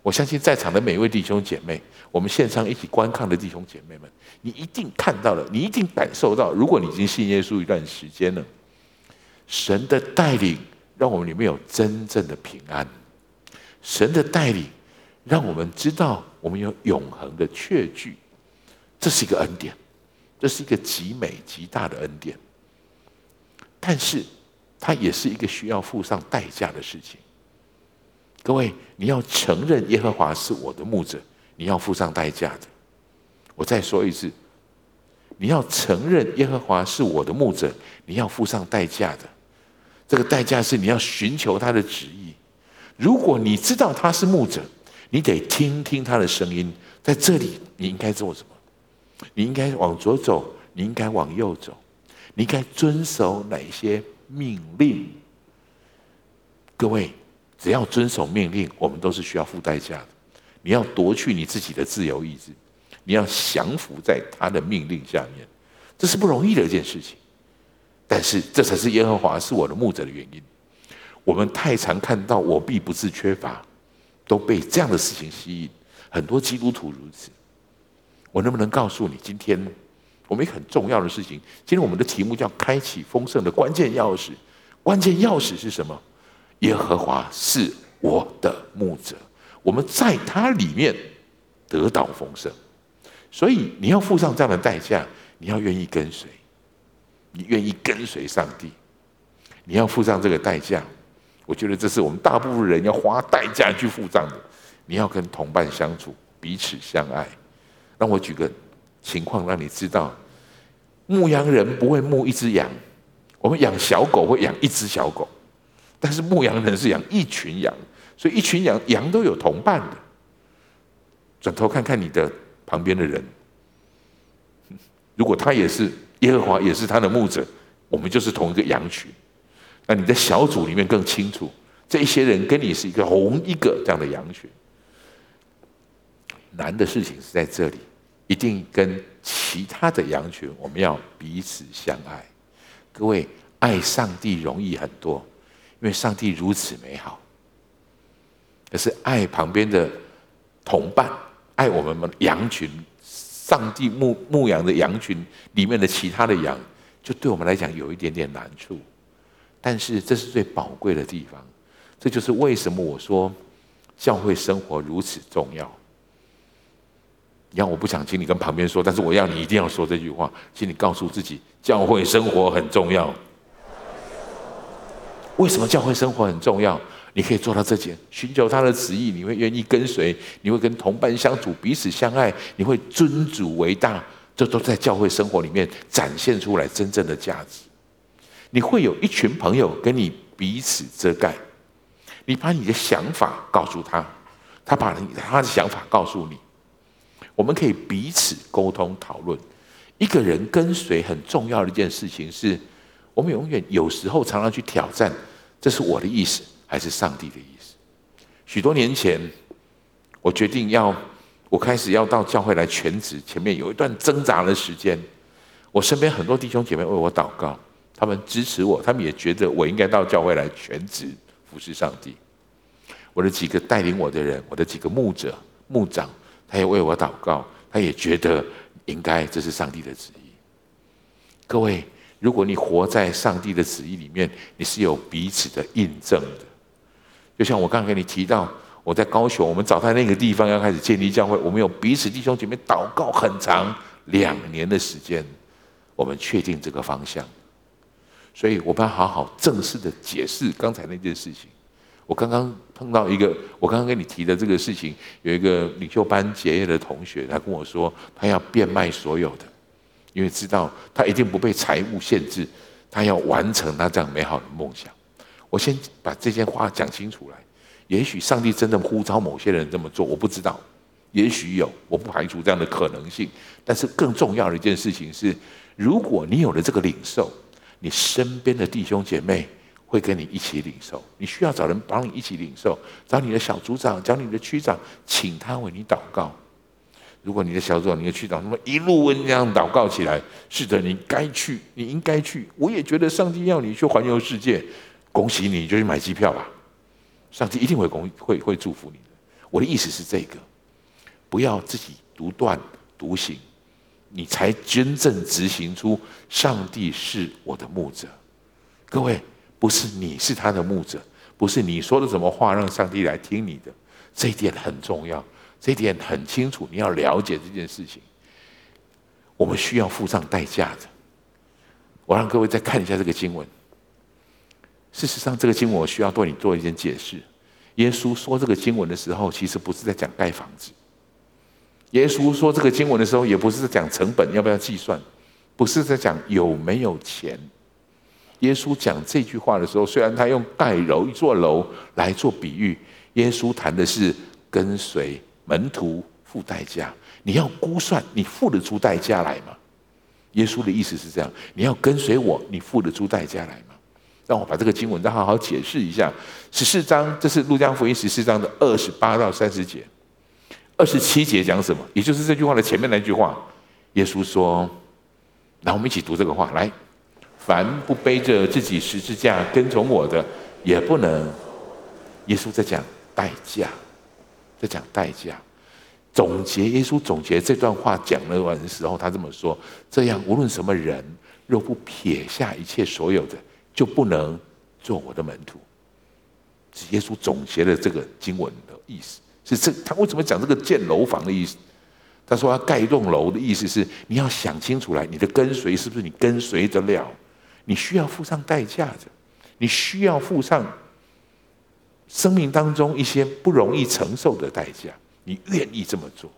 S1: 我相信在场的每一位弟兄姐妹，我们线上一起观看的弟兄姐妹们，你一定看到了，你一定感受到，如果你已经信耶稣一段时间了，神的带领让我们里面有真正的平安，神的带领让我们知道我们有永恒的确据，这是一个恩典，这是一个极美极大的恩典。但是，它也是一个需要付上代价的事情。各位，你要承认耶和华是我的牧者，你要付上代价的。我再说一次，你要承认耶和华是我的牧者，你要付上代价的。这个代价是你要寻求他的旨意。如果你知道他是牧者，你得听听他的声音。在这里，你应该做什么？你应该往左走，你应该往右走，你应该遵守哪些命令？各位。只要遵守命令，我们都是需要付代价的。你要夺去你自己的自由意志，你要降服在他的命令下面，这是不容易的一件事情。但是这才是耶和华是我的牧者的原因。我们太常看到我必不致缺乏，都被这样的事情吸引。很多基督徒如此。我能不能告诉你，今天我们一个很重要的事情？今天我们的题目叫“开启丰盛的关键钥匙”。关键钥匙是什么？耶和华是我的牧者，我们在他里面得到丰盛，所以你要付上这样的代价，你要愿意跟随，你愿意跟随上帝，你要付上这个代价。我觉得这是我们大部分人要花代价去付账的。你要跟同伴相处，彼此相爱。让我举个情况让你知道，牧羊人不会牧一只羊，我们养小狗会养一只小狗。但是牧羊人是养一群羊，所以一群羊羊都有同伴的。转头看看你的旁边的人，如果他也是耶和华，也是他的牧者，我们就是同一个羊群。那你在小组里面更清楚，这一些人跟你是一个同一个这样的羊群。难的事情是在这里，一定跟其他的羊群，我们要彼此相爱。各位，爱上帝容易很多。因为上帝如此美好，可是爱旁边的同伴，爱我们羊群，上帝牧牧羊的羊群里面的其他的羊，就对我们来讲有一点点难处。但是这是最宝贵的地方，这就是为什么我说教会生活如此重要。你要我不想请你跟旁边说，但是我要你一定要说这句话，请你告诉自己，教会生活很重要。为什么教会生活很重要？你可以做到这件，寻求他的旨意，你会愿意跟随，你会跟同伴相处，彼此相爱，你会尊主为大，这都在教会生活里面展现出来真正的价值。你会有一群朋友跟你彼此遮盖，你把你的想法告诉他，他把他的想法告诉你，我们可以彼此沟通讨论。一个人跟随很重要的一件事情是，我们永远有时候常常去挑战。这是我的意思，还是上帝的意思？许多年前，我决定要，我开始要到教会来全职。前面有一段挣扎的时间，我身边很多弟兄姐妹为我祷告，他们支持我，他们也觉得我应该到教会来全职服侍上帝。我的几个带领我的人，我的几个牧者、牧长，他也为我祷告，他也觉得应该这是上帝的旨意。各位。如果你活在上帝的旨意里面，你是有彼此的印证的。就像我刚跟你提到，我在高雄，我们早在那个地方要开始建立教会，我们有彼此弟兄姐妹祷告很长两年的时间，我们确定这个方向。所以我们要好好正式的解释刚才那件事情。我刚刚碰到一个，我刚刚跟你提的这个事情，有一个领袖班结业的同学，他跟我说，他要变卖所有的。因为知道他一定不被财务限制，他要完成他这样美好的梦想。我先把这些话讲清楚来。也许上帝真的呼召某些人这么做，我不知道。也许有，我不排除这样的可能性。但是更重要的一件事情是，如果你有了这个领受，你身边的弟兄姐妹会跟你一起领受。你需要找人帮你一起领受，找你的小组长，找你的区长，请他为你祷告。如果你的小组、你的区长，那么一路这样祷告起来，是的，你该去，你应该去。我也觉得上帝要你去环游世界，恭喜你，你就去买机票吧。上帝一定会恭会会祝福你的。我的意思是这个，不要自己独断独行，你才真正执行出上帝是我的牧者。各位，不是你是他的牧者，不是你说的什么话让上帝来听你的。这一点很重要，这一点很清楚，你要了解这件事情。我们需要付上代价的。我让各位再看一下这个经文。事实上，这个经文我需要对你做一件解释。耶稣说这个经文的时候，其实不是在讲盖房子。耶稣说这个经文的时候，也不是在讲成本要不要计算，不是在讲有没有钱。耶稣讲这句话的时候，虽然他用盖楼一座楼来做比喻，耶稣谈的是跟随门徒付代价。你要估算，你付得出代价来吗？耶稣的意思是这样：你要跟随我，你付得出代价来吗？让我把这个经文再好好解释一下。十四章，这是路加福音十四章的二十八到三十节。二十七节讲什么？也就是这句话的前面那句话。耶稣说：“来，我们一起读这个话。来，凡不背着自己十字架跟从我的，也不能。”耶稣在讲代价，在讲代价。总结耶稣总结这段话讲了完的时候，他这么说：“这样，无论什么人，若不撇下一切所有的，就不能做我的门徒。”是耶稣总结了这个经文的意思。是这他为什么讲这个建楼房的意思？他说要盖一栋楼的意思是你要想清楚来，你的跟随是不是你跟随得了？你需要付上代价的，你需要付上生命当中一些不容易承受的代价。你愿意这么做，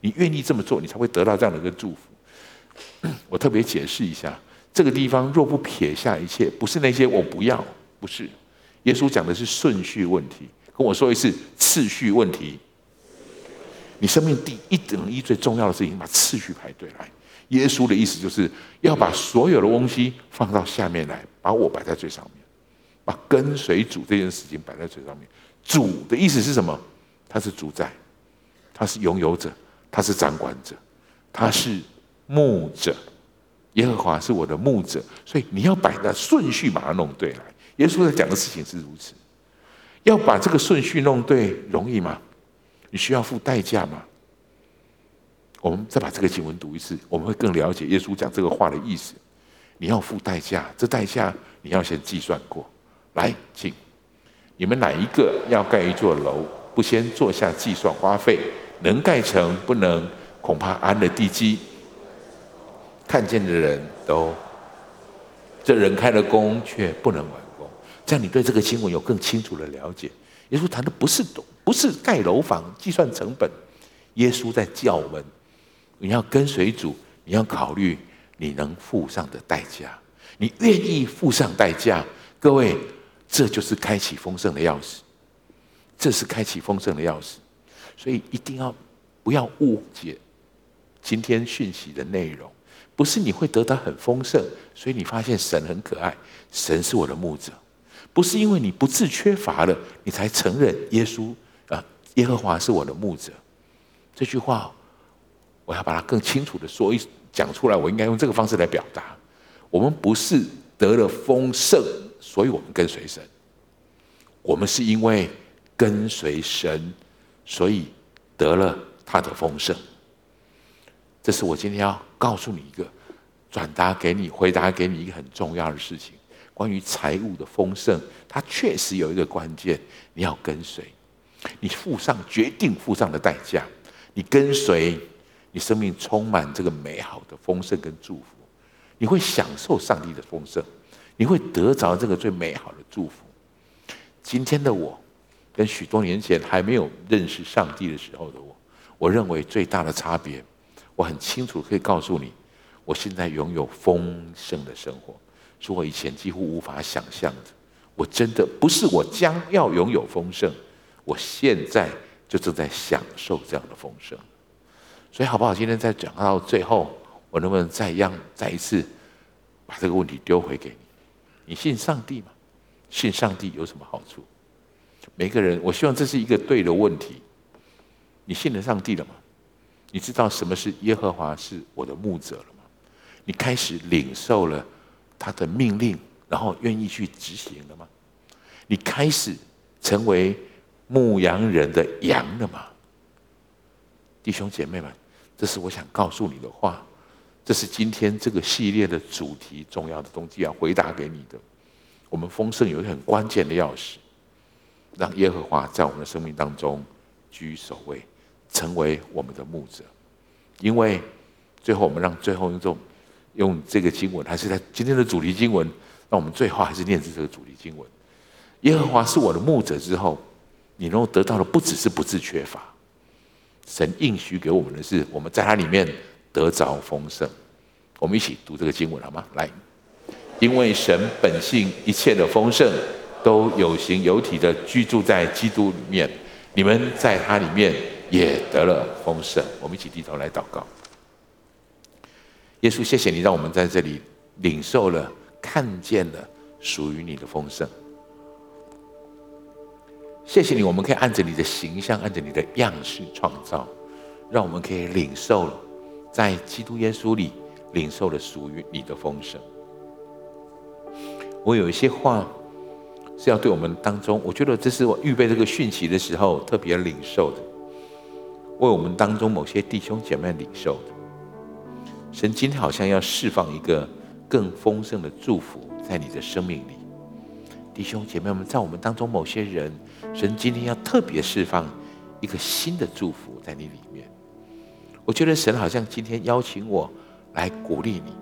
S1: 你愿意这么做，你才会得到这样的一个祝福。(coughs) 我特别解释一下，这个地方若不撇下一切，不是那些我不要，不是。耶稣讲的是顺序问题，跟我说一次次序问题。你生命第一等一最重要的事情，把次序排对来。耶稣的意思就是要把所有的东西放到下面来，把我摆在最上面，把跟随主这件事情摆在最上面。主的意思是什么？他是主宰。他是拥有者，他是掌管者，他是牧者。耶和华是我的牧者，所以你要摆的顺序把它弄对来。耶稣在讲的事情是如此，要把这个顺序弄对容易吗？你需要付代价吗？我们再把这个经文读一次，我们会更了解耶稣讲这个话的意思。你要付代价，这代价你要先计算过。来，请你们哪一个要盖一座楼，不先坐下计算花费？能盖成不能，恐怕安了地基，看见的人都，这人开了工却不能完工。这样你对这个经文有更清楚的了解。耶稣谈的不是不是盖楼房计算成本，耶稣在叫我们，你要跟随主，你要考虑你能付上的代价，你愿意付上代价。各位，这就是开启丰盛的钥匙，这是开启丰盛的钥匙。所以一定要不要误解今天讯息的内容，不是你会得到很丰盛，所以你发现神很可爱，神是我的牧者，不是因为你不自缺乏了，你才承认耶稣啊，耶和华是我的牧者。这句话我要把它更清楚的说一讲出来，我应该用这个方式来表达：我们不是得了丰盛，所以我们跟随神，我们是因为跟随神。所以得了他的丰盛，这是我今天要告诉你一个，转达给你、回答给你一个很重要的事情。关于财务的丰盛，它确实有一个关键，你要跟随，你付上决定付上的代价，你跟随，你生命充满这个美好的丰盛跟祝福，你会享受上帝的丰盛，你会得着这个最美好的祝福。今天的我。跟许多年前还没有认识上帝的时候的我，我认为最大的差别，我很清楚可以告诉你，我现在拥有丰盛的生活，是我以前几乎无法想象的。我真的不是我将要拥有丰盛，我现在就正在享受这样的丰盛。所以好不好？今天再讲到最后，我能不能再让再一次把这个问题丢回给你？你信上帝吗？信上帝有什么好处？每个人，我希望这是一个对的问题。你信了上帝了吗？你知道什么是耶和华是我的牧者了吗？你开始领受了他的命令，然后愿意去执行了吗？你开始成为牧羊人的羊了吗？弟兄姐妹们，这是我想告诉你的话。这是今天这个系列的主题，重要的东西要回答给你的。我们丰盛有一个很关键的钥匙。让耶和华在我们的生命当中居首位，成为我们的牧者。因为最后我们让最后用用这个经文，还是在今天的主题经文，让我们最后还是念这个主题经文。耶和华是我的牧者之后，你能够得到的不只是不致缺乏，神应许给我们的是我们在他里面得着丰盛。我们一起读这个经文好吗？来，因为神本性一切的丰盛都有形有体的居住在基督里面，你们在他里面也得了丰盛。我们一起低头来祷告。耶稣，谢谢你让我们在这里领受了、看见了属于你的丰盛。谢谢你，我们可以按着你的形象、按着你的样式创造，让我们可以领受了，在基督耶稣里领受了属于你的丰盛。我有一些话是要对我们当中，我觉得这是我预备这个讯息的时候特别领受的，为我们当中某些弟兄姐妹领受的。神今天好像要释放一个更丰盛的祝福在你的生命里，弟兄姐妹们，在我们当中某些人，神今天要特别释放一个新的祝福在你里面。我觉得神好像今天邀请我来鼓励你，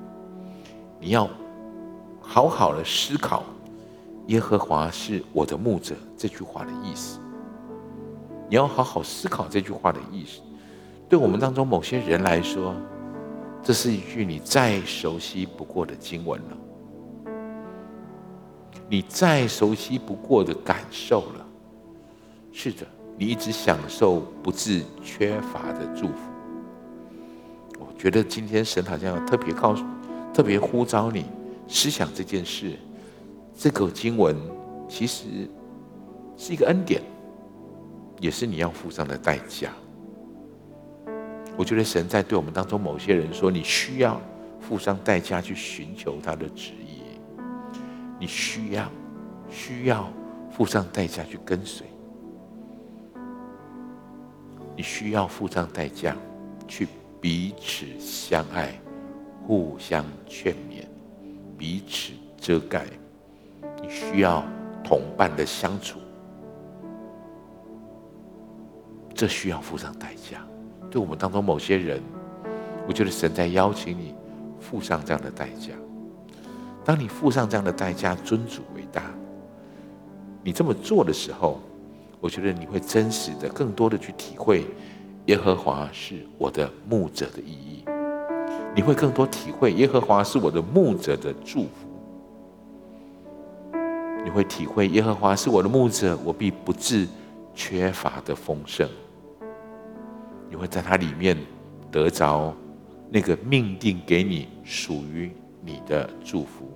S1: 你要好好的思考“耶和华是我的牧者”这句话的意思。你要好好思考这句话的意思。对我们当中某些人来说，这是一句你再熟悉不过的经文了，你再熟悉不过的感受了。是的，你一直享受不致缺乏的祝福。觉得今天神好像特别告诉、特别呼召你思想这件事。这个经文其实是一个恩典，也是你要付上的代价。我觉得神在对我们当中某些人说：“你需要付上代价去寻求他的旨意，你需要需要付上代价去跟随，你需要付上代价去彼此相爱、互相劝勉、彼此遮盖。你需要同伴的相处，这需要付上代价。”对我们当中某些人，我觉得神在邀请你付上这样的代价。当你付上这样的代价，尊主为大，你这么做的时候，我觉得你会真实的、更多的去体会耶和华是我的牧者的意义。你会更多体会耶和华是我的牧者的祝福。你会体会耶和华是我的牧者，我必不致缺乏的丰盛。你会在它里面得着那个命定给你属于你的祝福。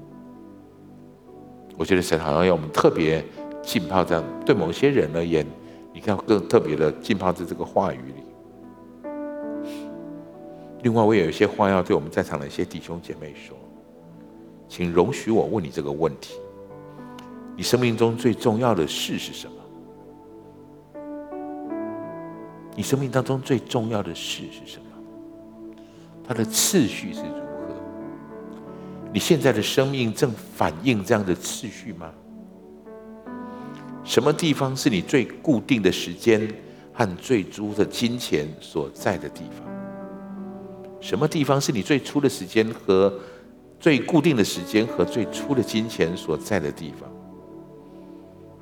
S1: 我觉得神好像要我们特别浸泡这样，对某些人而言，你看更特别的浸泡在这个话语里。另外，我有一些话要对我们在场的一些弟兄姐妹说，请容许我问你这个问题：你生命中最重要的事是什么？你生命当中最重要的事是什么？它的次序是如何？你现在的生命正反映这样的次序吗？什么地方是你最固定的时间和最初的金钱所在的地方？什么地方是你最初的时间和最固定的时间和最初的金钱所在的地方？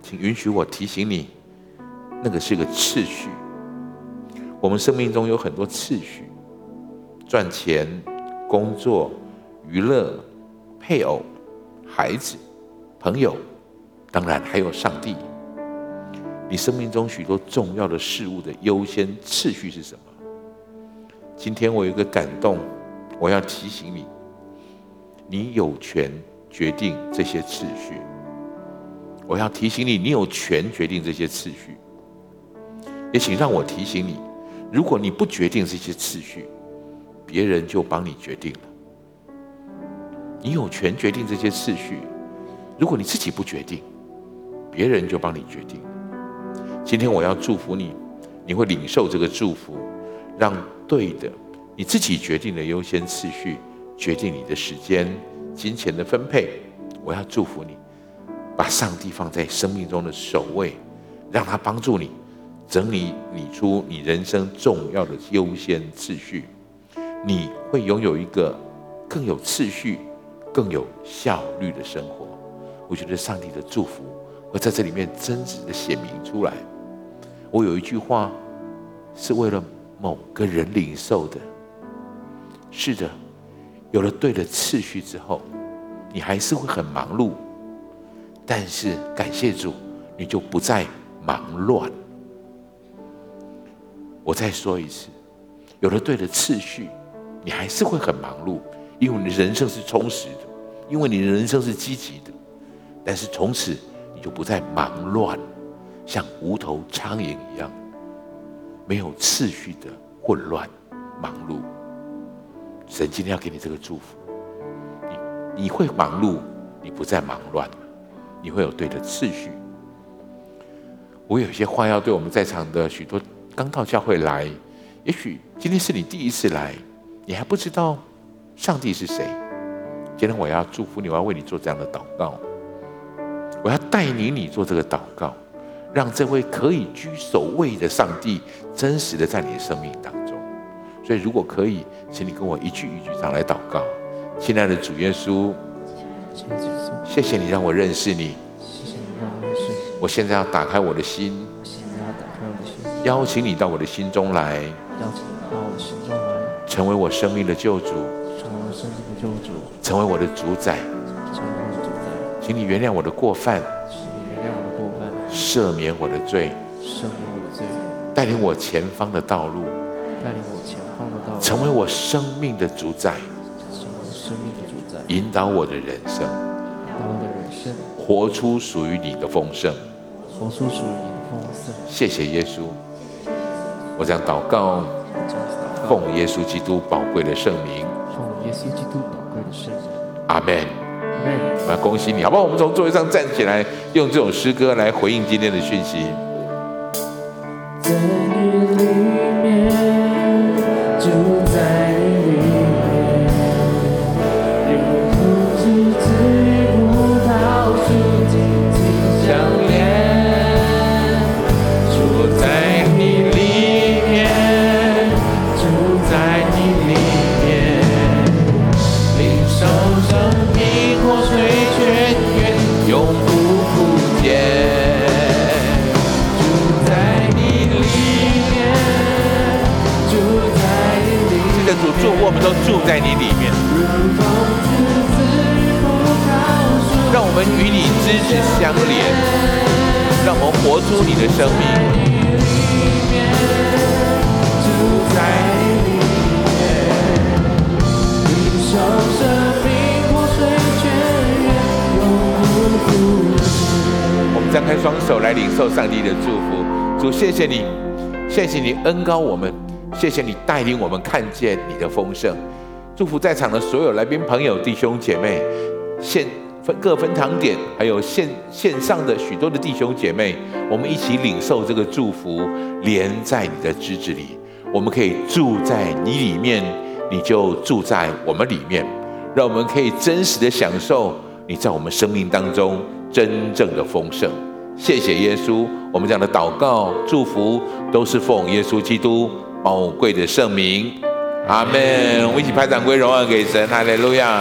S1: 请允许我提醒你，那个是个次序。我们生命中有很多次序：赚钱、工作、娱乐、配偶、孩子、朋友，当然还有上帝。你生命中许多重要的事物的优先次序是什么？今天我有一个感动，我要提醒你：你有权决定这些次序。我要提醒你，你有权决定这些次序。也请让我提醒你。如果你不决定这些次序，别人就帮你决定了。你有权决定这些次序。如果你自己不决定，别人就帮你决定了。今天我要祝福你，你会领受这个祝福，让对的你自己决定的优先次序，决定你的时间、金钱的分配。我要祝福你，把上帝放在生命中的首位，让他帮助你。整理理出你人生重要的优先次序，你会拥有一个更有次序、更有效率的生活。我觉得上帝的祝福会在这里面真实的显明出来。我有一句话是为了某个人领受的，是的，有了对的次序之后，你还是会很忙碌，但是感谢主，你就不再忙乱。我再说一次，有了对的次序，你还是会很忙碌，因为你的人生是充实的，因为你的人生是积极的。但是从此你就不再忙乱，像无头苍蝇一样，没有次序的混乱、忙碌。神今天要给你这个祝福，你你会忙碌，你不再忙乱，你会有对的次序。我有些话要对我们在场的许多。刚到教会来，也许今天是你第一次来，你还不知道上帝是谁。今天我要祝福你，我要为你做这样的祷告，我要带领你做这个祷告，让这位可以居首位的上帝真实的在你的生命当中。所以，如果可以，请你跟我一句一句上来祷告。亲爱的主耶稣，谢谢你让我认识你，谢谢你让我认识你。我现在要打开我的心。邀请你到我的心中来，邀请你到我的心中来，成为我生命的救主，成为我生命的救主，成为我的主宰，请你原谅我的过犯，赦免我的罪，赦免我的罪，带领我前方的道路，带领我前方的道路，成为我生命的主宰，成为生命的主宰，引导我的人生，引导我的人生，活出属于你的丰盛，活出属于你的丰盛。谢谢耶稣。我将祷告，奉耶稣基督宝贵的圣名。奉耶稣基督宝贵的圣名。阿门。那恭喜你，好不好？我们从座位上站起来，用这首诗歌来回应今天的讯息。受上帝的祝福，主，谢谢你，谢谢你恩膏我们。谢谢你带领我们看见你的丰盛，祝福在场的所有来宾朋友、弟兄姐妹，现分各分堂点，还有线线上的许多的弟兄姐妹，我们一起领受这个祝福，连在你的枝子里，我们可以住在你里面，你就住在我们里面，让我们可以真实的享受你在我们生命当中真正的丰盛。谢谢耶稣，我们讲的祷告、祝福都是奉耶稣基督。宝贵的圣名，阿门。我们一起拍掌归荣耀给神，哈利路亚。